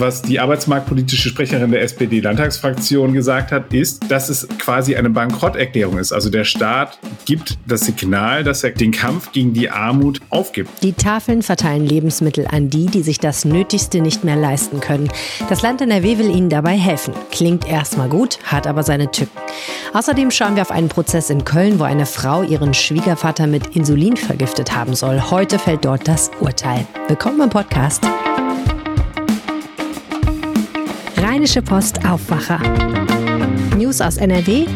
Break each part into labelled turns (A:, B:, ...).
A: was die arbeitsmarktpolitische Sprecherin der SPD-Landtagsfraktion gesagt hat, ist, dass es quasi eine Bankrotterklärung ist. Also der Staat gibt das Signal, dass er den Kampf gegen die Armut aufgibt.
B: Die Tafeln verteilen Lebensmittel an die, die sich das Nötigste nicht mehr leisten können. Das Land NRW will ihnen dabei helfen. Klingt erstmal gut, hat aber seine Tücken. Außerdem schauen wir auf einen Prozess in Köln, wo eine Frau ihren Schwiegervater mit Insulin vergiftet haben soll. Heute fällt dort das Urteil. Willkommen im Podcast. Rheinische Post Aufwacher. News aus NRW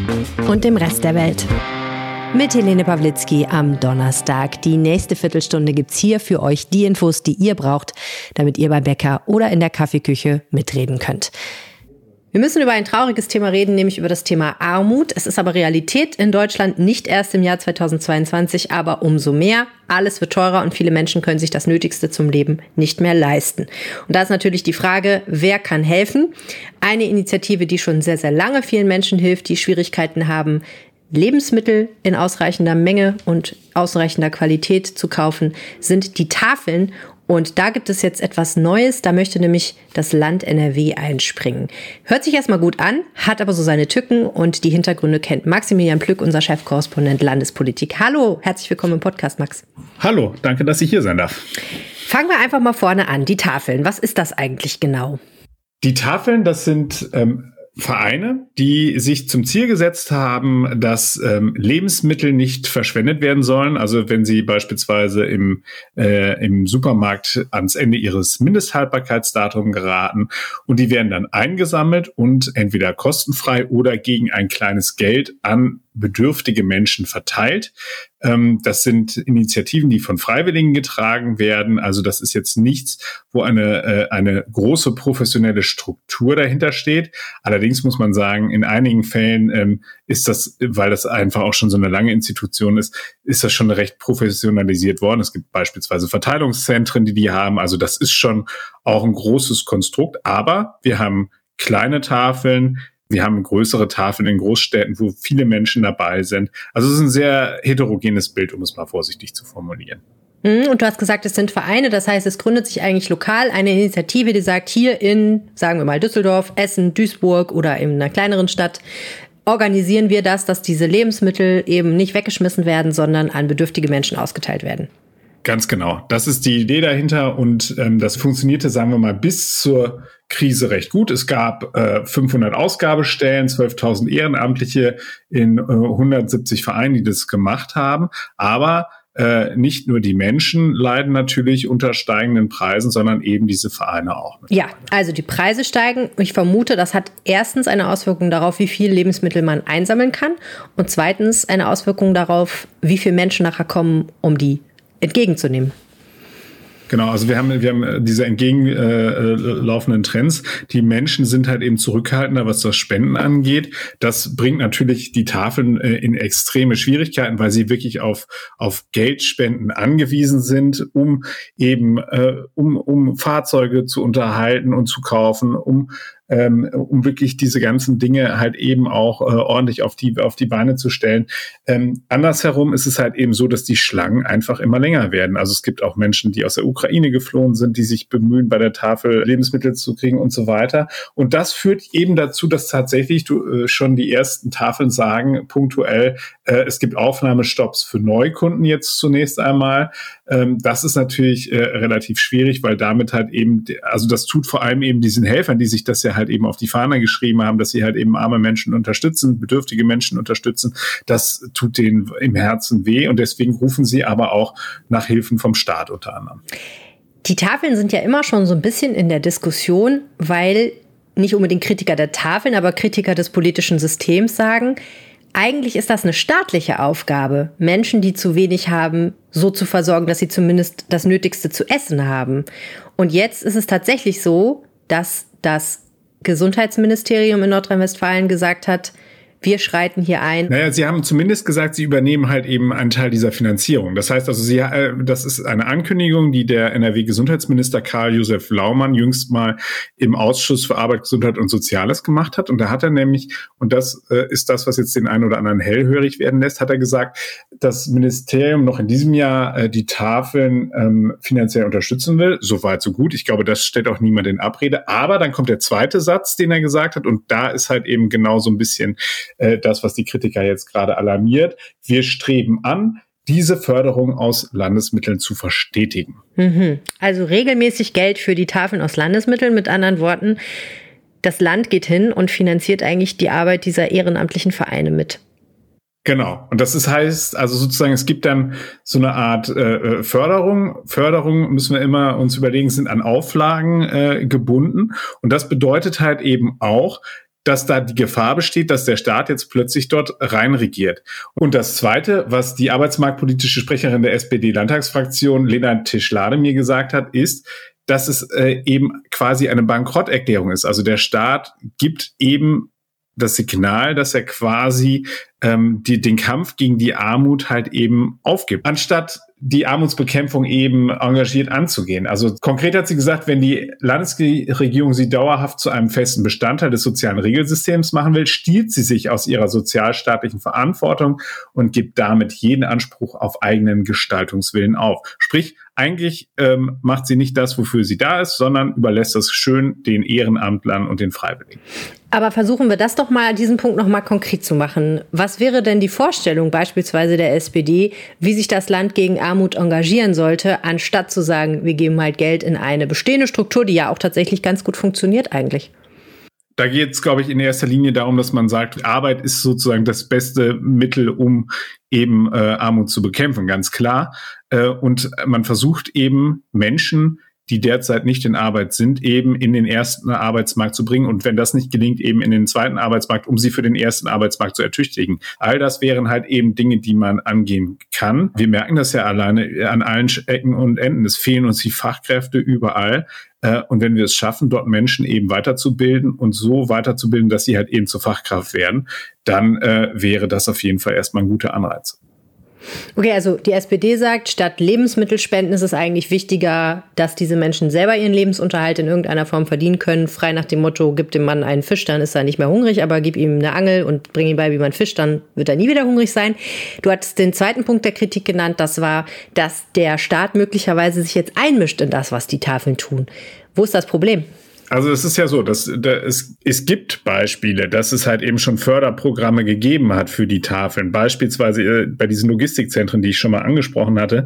B: und dem Rest der Welt. Mit Helene Pawlitzki am Donnerstag. Die nächste Viertelstunde gibt's hier für euch die Infos, die ihr braucht, damit ihr beim Bäcker oder in der Kaffeeküche mitreden könnt. Wir müssen über ein trauriges Thema reden, nämlich über das Thema Armut. Es ist aber Realität in Deutschland nicht erst im Jahr 2022, aber umso mehr. Alles wird teurer und viele Menschen können sich das Nötigste zum Leben nicht mehr leisten. Und da ist natürlich die Frage, wer kann helfen? Eine Initiative, die schon sehr, sehr lange vielen Menschen hilft, die Schwierigkeiten haben, Lebensmittel in ausreichender Menge und ausreichender Qualität zu kaufen, sind die Tafeln. Und da gibt es jetzt etwas Neues, da möchte nämlich das Land NRW einspringen. Hört sich erstmal gut an, hat aber so seine Tücken und die Hintergründe kennt Maximilian Plück, unser Chefkorrespondent Landespolitik. Hallo, herzlich willkommen im Podcast, Max.
A: Hallo, danke, dass ich hier sein darf.
B: Fangen wir einfach mal vorne an, die Tafeln. Was ist das eigentlich genau?
A: Die Tafeln, das sind ähm, Vereine, die sich zum Ziel gesetzt haben, dass ähm, Lebensmittel nicht verschwendet werden sollen. Also wenn sie beispielsweise im, äh, im Supermarkt ans Ende ihres Mindesthaltbarkeitsdatums geraten und die werden dann eingesammelt und entweder kostenfrei oder gegen ein kleines Geld an bedürftige Menschen verteilt. Ähm, das sind Initiativen, die von Freiwilligen getragen werden. Also das ist jetzt nichts, wo eine, äh, eine große professionelle Struktur dahinter steht. Allerdings muss man sagen, in einigen Fällen ähm, ist das, weil das einfach auch schon so eine lange Institution ist, ist das schon recht professionalisiert worden. Es gibt beispielsweise Verteilungszentren, die die haben. Also das ist schon auch ein großes Konstrukt. Aber wir haben kleine Tafeln, wir haben größere Tafeln in Großstädten, wo viele Menschen dabei sind. Also es ist ein sehr heterogenes Bild, um es mal vorsichtig zu formulieren.
B: Mhm, und du hast gesagt, es sind Vereine, das heißt, es gründet sich eigentlich lokal eine Initiative, die sagt, hier in, sagen wir mal, Düsseldorf, Essen, Duisburg oder in einer kleineren Stadt organisieren wir das, dass diese Lebensmittel eben nicht weggeschmissen werden, sondern an bedürftige Menschen ausgeteilt werden.
A: Ganz genau. Das ist die Idee dahinter und ähm, das funktionierte, sagen wir mal, bis zur Krise recht gut. Es gab äh, 500 Ausgabestellen, 12.000 Ehrenamtliche in äh, 170 Vereinen, die das gemacht haben. Aber äh, nicht nur die Menschen leiden natürlich unter steigenden Preisen, sondern eben diese Vereine auch.
B: Ja, also die Preise steigen. Ich vermute, das hat erstens eine Auswirkung darauf, wie viel Lebensmittel man einsammeln kann und zweitens eine Auswirkung darauf, wie viele Menschen nachher kommen, um die entgegenzunehmen.
A: Genau, also wir haben, wir haben diese entgegenlaufenden äh, Trends. Die Menschen sind halt eben zurückhaltender, was das Spenden angeht. Das bringt natürlich die Tafeln äh, in extreme Schwierigkeiten, weil sie wirklich auf, auf Geldspenden angewiesen sind, um eben, äh, um, um Fahrzeuge zu unterhalten und zu kaufen, um ähm, um wirklich diese ganzen Dinge halt eben auch äh, ordentlich auf die, auf die Beine zu stellen. Ähm, andersherum ist es halt eben so, dass die Schlangen einfach immer länger werden. Also es gibt auch Menschen, die aus der Ukraine geflohen sind, die sich bemühen, bei der Tafel Lebensmittel zu kriegen und so weiter. Und das führt eben dazu, dass tatsächlich du, äh, schon die ersten Tafeln sagen, punktuell, äh, es gibt Aufnahmestopps für Neukunden jetzt zunächst einmal. Ähm, das ist natürlich äh, relativ schwierig, weil damit halt eben, also das tut vor allem eben diesen Helfern, die sich das ja halt eben auf die Fahne geschrieben haben, dass sie halt eben arme Menschen unterstützen, bedürftige Menschen unterstützen. Das tut denen im Herzen weh und deswegen rufen sie aber auch nach Hilfen vom Staat unter anderem.
B: Die Tafeln sind ja immer schon so ein bisschen in der Diskussion, weil nicht unbedingt Kritiker der Tafeln, aber Kritiker des politischen Systems sagen, eigentlich ist das eine staatliche Aufgabe, Menschen, die zu wenig haben, so zu versorgen, dass sie zumindest das Nötigste zu essen haben. Und jetzt ist es tatsächlich so, dass das Gesundheitsministerium in Nordrhein-Westfalen gesagt hat, wir schreiten hier ein.
A: Naja, Sie haben zumindest gesagt, Sie übernehmen halt eben einen Teil dieser Finanzierung. Das heißt also, Sie, äh, das ist eine Ankündigung, die der NRW-Gesundheitsminister Karl-Josef Laumann jüngst mal im Ausschuss für Arbeit, Gesundheit und Soziales gemacht hat. Und da hat er nämlich, und das äh, ist das, was jetzt den einen oder anderen hellhörig werden lässt, hat er gesagt, das Ministerium noch in diesem Jahr äh, die Tafeln ähm, finanziell unterstützen will. So weit, so gut. Ich glaube, das stellt auch niemand in Abrede. Aber dann kommt der zweite Satz, den er gesagt hat. Und da ist halt eben genau so ein bisschen äh, das, was die Kritiker jetzt gerade alarmiert. Wir streben an, diese Förderung aus Landesmitteln zu verstetigen.
B: Mhm. Also regelmäßig Geld für die Tafeln aus Landesmitteln. Mit anderen Worten, das Land geht hin und finanziert eigentlich die Arbeit dieser ehrenamtlichen Vereine mit.
A: Genau. Und das ist, heißt, also sozusagen, es gibt dann so eine Art äh, äh, Förderung. Förderung müssen wir immer uns überlegen, sind an Auflagen äh, gebunden. Und das bedeutet halt eben auch, dass da die Gefahr besteht, dass der Staat jetzt plötzlich dort reinregiert. Und das Zweite, was die arbeitsmarktpolitische Sprecherin der SPD-Landtagsfraktion Lena Tischlade mir gesagt hat, ist, dass es äh, eben quasi eine Bankrotterklärung ist. Also der Staat gibt eben das Signal, dass er quasi ähm, die, den Kampf gegen die Armut halt eben aufgibt, anstatt die Armutsbekämpfung eben engagiert anzugehen. Also konkret hat sie gesagt, wenn die Landesregierung sie dauerhaft zu einem festen Bestandteil des sozialen Regelsystems machen will, stiehlt sie sich aus ihrer sozialstaatlichen Verantwortung und gibt damit jeden Anspruch auf eigenen Gestaltungswillen auf. Sprich, eigentlich ähm, macht sie nicht das, wofür sie da ist, sondern überlässt das schön den Ehrenamtlern und den Freiwilligen.
B: Aber versuchen wir das doch mal, diesen Punkt noch mal konkret zu machen. Was wäre denn die Vorstellung beispielsweise der SPD, wie sich das Land gegen Armut engagieren sollte, anstatt zu sagen, wir geben halt Geld in eine bestehende Struktur, die ja auch tatsächlich ganz gut funktioniert eigentlich?
A: da geht es, glaube ich, in erster Linie darum, dass man sagt, Arbeit ist sozusagen das beste Mittel, um eben äh, Armut zu bekämpfen, ganz klar. Äh, und man versucht eben Menschen die derzeit nicht in Arbeit sind, eben in den ersten Arbeitsmarkt zu bringen und wenn das nicht gelingt, eben in den zweiten Arbeitsmarkt, um sie für den ersten Arbeitsmarkt zu ertüchtigen. All das wären halt eben Dinge, die man angehen kann. Wir merken das ja alleine an allen Ecken und Enden. Es fehlen uns die Fachkräfte überall. Äh, und wenn wir es schaffen, dort Menschen eben weiterzubilden und so weiterzubilden, dass sie halt eben zur Fachkraft werden, dann äh, wäre das auf jeden Fall erstmal ein guter Anreiz.
B: Okay, also die SPD sagt, statt Lebensmittelspenden ist es eigentlich wichtiger, dass diese Menschen selber ihren Lebensunterhalt in irgendeiner Form verdienen können. Frei nach dem Motto, gib dem Mann einen Fisch, dann ist er nicht mehr hungrig, aber gib ihm eine Angel und bring ihm bei, wie man fischt, dann wird er nie wieder hungrig sein. Du hattest den zweiten Punkt der Kritik genannt, das war, dass der Staat möglicherweise sich jetzt einmischt in das, was die Tafeln tun. Wo ist das Problem?
A: Also es ist ja so, dass, dass es, es gibt Beispiele, dass es halt eben schon Förderprogramme gegeben hat für die Tafeln, beispielsweise äh, bei diesen Logistikzentren, die ich schon mal angesprochen hatte.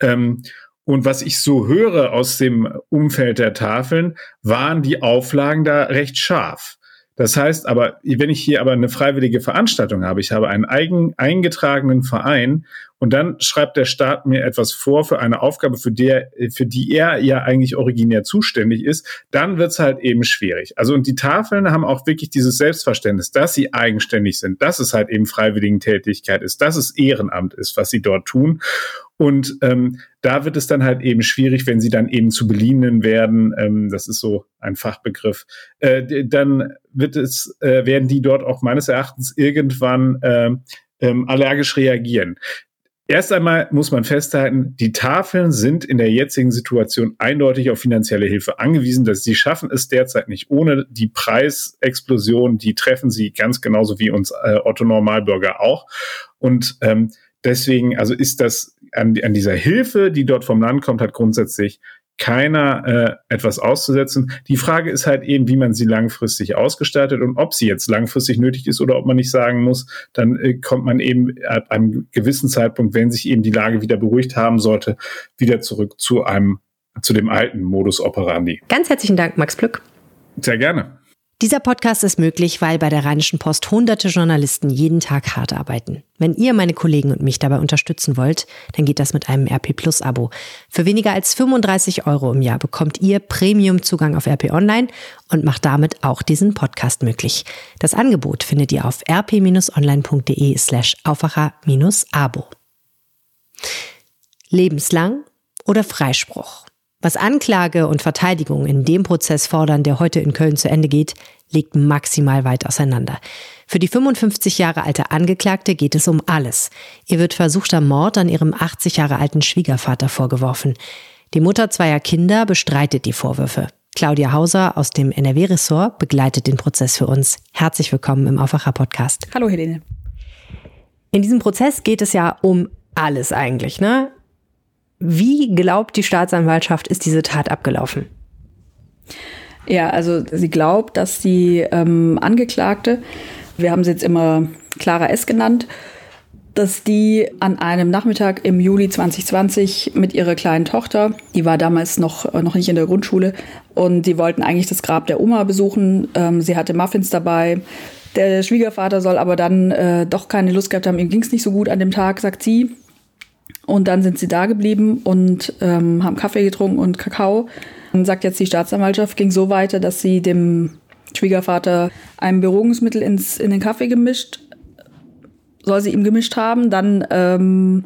A: Ähm, und was ich so höre aus dem Umfeld der Tafeln, waren die Auflagen da recht scharf. Das heißt aber, wenn ich hier aber eine freiwillige Veranstaltung habe, ich habe einen eigen eingetragenen Verein und dann schreibt der Staat mir etwas vor für eine Aufgabe, für, der, für die er ja eigentlich originär zuständig ist, dann wird's halt eben schwierig. Also und die Tafeln haben auch wirklich dieses Selbstverständnis, dass sie eigenständig sind, dass es halt eben Freiwilligentätigkeit ist, dass es Ehrenamt ist, was sie dort tun. Und ähm, da wird es dann halt eben schwierig, wenn sie dann eben zu Beliehenen werden. Ähm, das ist so ein Fachbegriff. Äh, dann wird es, äh, werden die dort auch meines Erachtens irgendwann äh, ähm, allergisch reagieren. Erst einmal muss man festhalten, die Tafeln sind in der jetzigen Situation eindeutig auf finanzielle Hilfe angewiesen. Dass sie schaffen es derzeit nicht ohne die Preisexplosion. Die treffen sie ganz genauso wie uns äh, Otto Normalbürger auch. Und ähm, deswegen, also ist das an, an dieser Hilfe, die dort vom Land kommt, hat grundsätzlich keiner äh, etwas auszusetzen. Die Frage ist halt eben, wie man sie langfristig ausgestaltet und ob sie jetzt langfristig nötig ist oder ob man nicht sagen muss, dann äh, kommt man eben ab einem gewissen Zeitpunkt, wenn sich eben die Lage wieder beruhigt haben sollte, wieder zurück zu einem zu dem alten Modus operandi.
B: Ganz herzlichen Dank, Max Plück.
A: Sehr gerne.
B: Dieser Podcast ist möglich, weil bei der Rheinischen Post hunderte Journalisten jeden Tag hart arbeiten. Wenn ihr meine Kollegen und mich dabei unterstützen wollt, dann geht das mit einem RP Plus Abo. Für weniger als 35 Euro im Jahr bekommt ihr Premium-Zugang auf RP Online und macht damit auch diesen Podcast möglich. Das Angebot findet ihr auf rp-online.de slash Aufwacher-Abo. Lebenslang oder Freispruch? Was Anklage und Verteidigung in dem Prozess fordern, der heute in Köln zu Ende geht, liegt maximal weit auseinander. Für die 55 Jahre alte Angeklagte geht es um alles. Ihr wird versuchter Mord an ihrem 80 Jahre alten Schwiegervater vorgeworfen. Die Mutter zweier Kinder bestreitet die Vorwürfe. Claudia Hauser aus dem NRW-Ressort begleitet den Prozess für uns. Herzlich willkommen im Aufwacher-Podcast.
C: Hallo Helene.
B: In diesem Prozess geht es ja um alles eigentlich, ne? Wie glaubt die Staatsanwaltschaft, ist diese Tat abgelaufen?
C: Ja, also sie glaubt, dass die ähm, Angeklagte, wir haben sie jetzt immer Clara S. genannt, dass die an einem Nachmittag im Juli 2020 mit ihrer kleinen Tochter, die war damals noch, äh, noch nicht in der Grundschule, und die wollten eigentlich das Grab der Oma besuchen. Ähm, sie hatte Muffins dabei. Der Schwiegervater soll aber dann äh, doch keine Lust gehabt haben. Ihm ging es nicht so gut an dem Tag, sagt sie. Und dann sind sie da geblieben und ähm, haben Kaffee getrunken und Kakao. Dann sagt jetzt die Staatsanwaltschaft, ging so weiter, dass sie dem Schwiegervater ein Beruhigungsmittel ins, in den Kaffee gemischt, soll sie ihm gemischt haben, dann ähm,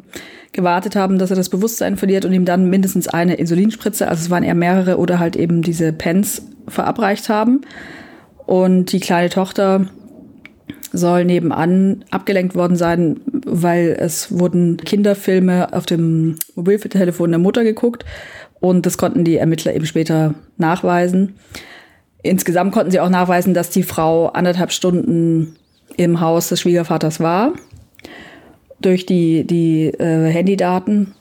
C: gewartet haben, dass er das Bewusstsein verliert und ihm dann mindestens eine Insulinspritze, also es waren eher mehrere, oder halt eben diese Pens verabreicht haben. Und die kleine Tochter soll nebenan abgelenkt worden sein, weil es wurden Kinderfilme auf dem Mobiltelefon der Mutter geguckt und das konnten die Ermittler eben später nachweisen. Insgesamt konnten sie auch nachweisen, dass die Frau anderthalb Stunden im Haus des Schwiegervaters war durch die, die äh, Handydaten.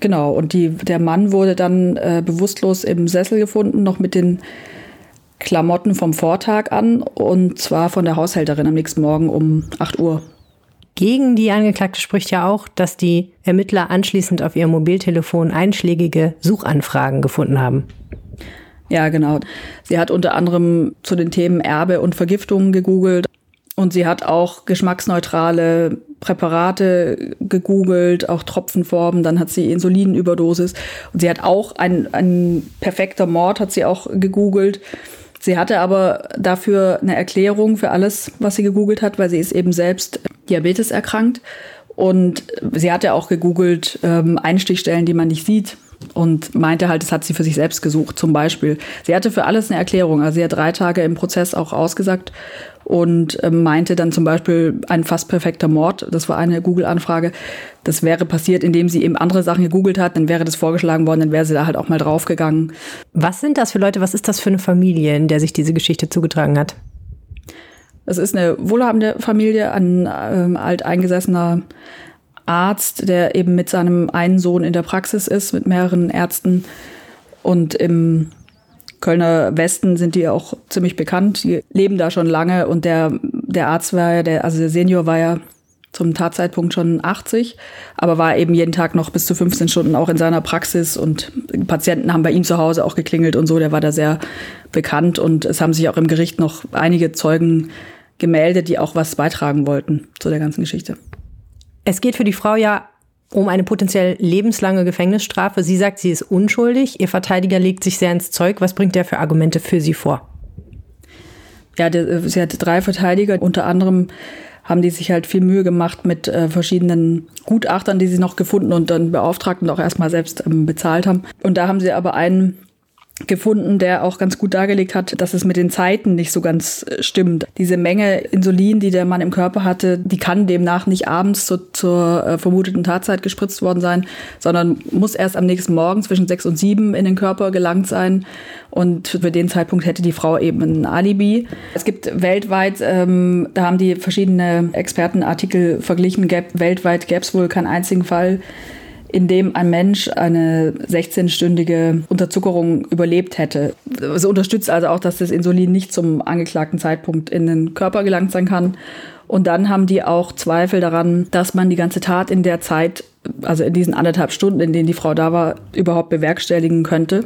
C: Genau, und die, der Mann wurde dann äh, bewusstlos im Sessel gefunden, noch mit den Klamotten vom Vortag an und zwar von der Haushälterin am nächsten Morgen um 8 Uhr.
B: Gegen die Angeklagte spricht ja auch, dass die Ermittler anschließend auf ihrem Mobiltelefon einschlägige Suchanfragen gefunden haben.
C: Ja, genau. Sie hat unter anderem zu den Themen Erbe und Vergiftung gegoogelt und sie hat auch geschmacksneutrale Präparate gegoogelt, auch Tropfenformen, dann hat sie Insulinüberdosis und sie hat auch ein, ein perfekter Mord hat sie auch gegoogelt. Sie hatte aber dafür eine Erklärung für alles, was sie gegoogelt hat, weil sie ist eben selbst Diabetes erkrankt. Und sie hatte auch gegoogelt ähm, Einstichstellen, die man nicht sieht und meinte halt, das hat sie für sich selbst gesucht, zum Beispiel. Sie hatte für alles eine Erklärung. Also sie hat drei Tage im Prozess auch ausgesagt und ähm, meinte dann zum Beispiel ein fast perfekter Mord. Das war eine Google-Anfrage. Das wäre passiert, indem sie eben andere Sachen gegoogelt hat. Dann wäre das vorgeschlagen worden, dann wäre sie da halt auch mal draufgegangen.
B: Was sind das für Leute? Was ist das für eine Familie, in der sich diese Geschichte zugetragen hat?
C: Es ist eine wohlhabende Familie, ein ähm, alteingesessener Arzt, der eben mit seinem einen Sohn in der Praxis ist, mit mehreren Ärzten und im Kölner Westen sind die auch ziemlich bekannt. Die leben da schon lange und der, der Arzt war ja, der, also der Senior war ja zum Tatzeitpunkt schon 80, aber war eben jeden Tag noch bis zu 15 Stunden auch in seiner Praxis und Patienten haben bei ihm zu Hause auch geklingelt und so. Der war da sehr bekannt und es haben sich auch im Gericht noch einige Zeugen gemeldet, die auch was beitragen wollten zu der ganzen Geschichte.
B: Es geht für die Frau ja um eine potenziell lebenslange Gefängnisstrafe. Sie sagt, sie ist unschuldig. Ihr Verteidiger legt sich sehr ins Zeug. Was bringt der für Argumente für sie vor?
C: Ja, sie hatte drei Verteidiger. Unter anderem haben die sich halt viel Mühe gemacht mit äh, verschiedenen Gutachtern, die sie noch gefunden und dann beauftragt und auch erstmal selbst ähm, bezahlt haben. Und da haben sie aber einen gefunden, der auch ganz gut dargelegt hat, dass es mit den Zeiten nicht so ganz äh, stimmt. Diese Menge Insulin, die der Mann im Körper hatte, die kann demnach nicht abends zu, zur äh, vermuteten Tatzeit gespritzt worden sein, sondern muss erst am nächsten Morgen zwischen sechs und sieben in den Körper gelangt sein. Und für den Zeitpunkt hätte die Frau eben ein Alibi. Es gibt weltweit, ähm, da haben die verschiedene Expertenartikel verglichen, gäb, weltweit gäbe es wohl keinen einzigen Fall, in dem ein Mensch eine 16-stündige Unterzuckerung überlebt hätte. Es unterstützt also auch, dass das Insulin nicht zum angeklagten Zeitpunkt in den Körper gelangt sein kann. Und dann haben die auch Zweifel daran, dass man die ganze Tat in der Zeit, also in diesen anderthalb Stunden, in denen die Frau da war, überhaupt bewerkstelligen könnte.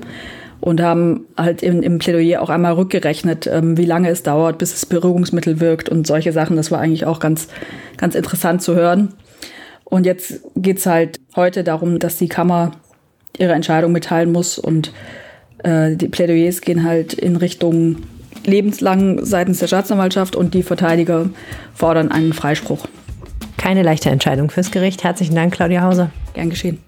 C: Und haben halt im, im Plädoyer auch einmal rückgerechnet, ähm, wie lange es dauert, bis das Beruhigungsmittel wirkt und solche Sachen. Das war eigentlich auch ganz, ganz interessant zu hören. Und jetzt geht's halt heute darum, dass die Kammer ihre Entscheidung mitteilen muss und äh, die Plädoyers gehen halt in Richtung lebenslang seitens der Staatsanwaltschaft und die Verteidiger fordern einen Freispruch.
B: Keine leichte Entscheidung fürs Gericht. Herzlichen Dank, Claudia Hauser.
C: Gern geschehen.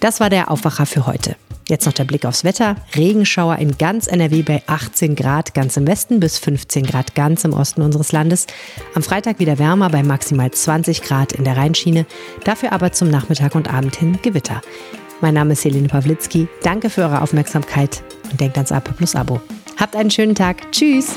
B: Das war der Aufwacher für heute. Jetzt noch der Blick aufs Wetter. Regenschauer in ganz NRW bei 18 Grad ganz im Westen bis 15 Grad ganz im Osten unseres Landes. Am Freitag wieder wärmer bei maximal 20 Grad in der Rheinschiene. Dafür aber zum Nachmittag und Abend hin Gewitter. Mein Name ist Helene Pawlitzki. Danke für eure Aufmerksamkeit und denkt ans AP Plus Abo. Habt einen schönen Tag. Tschüss.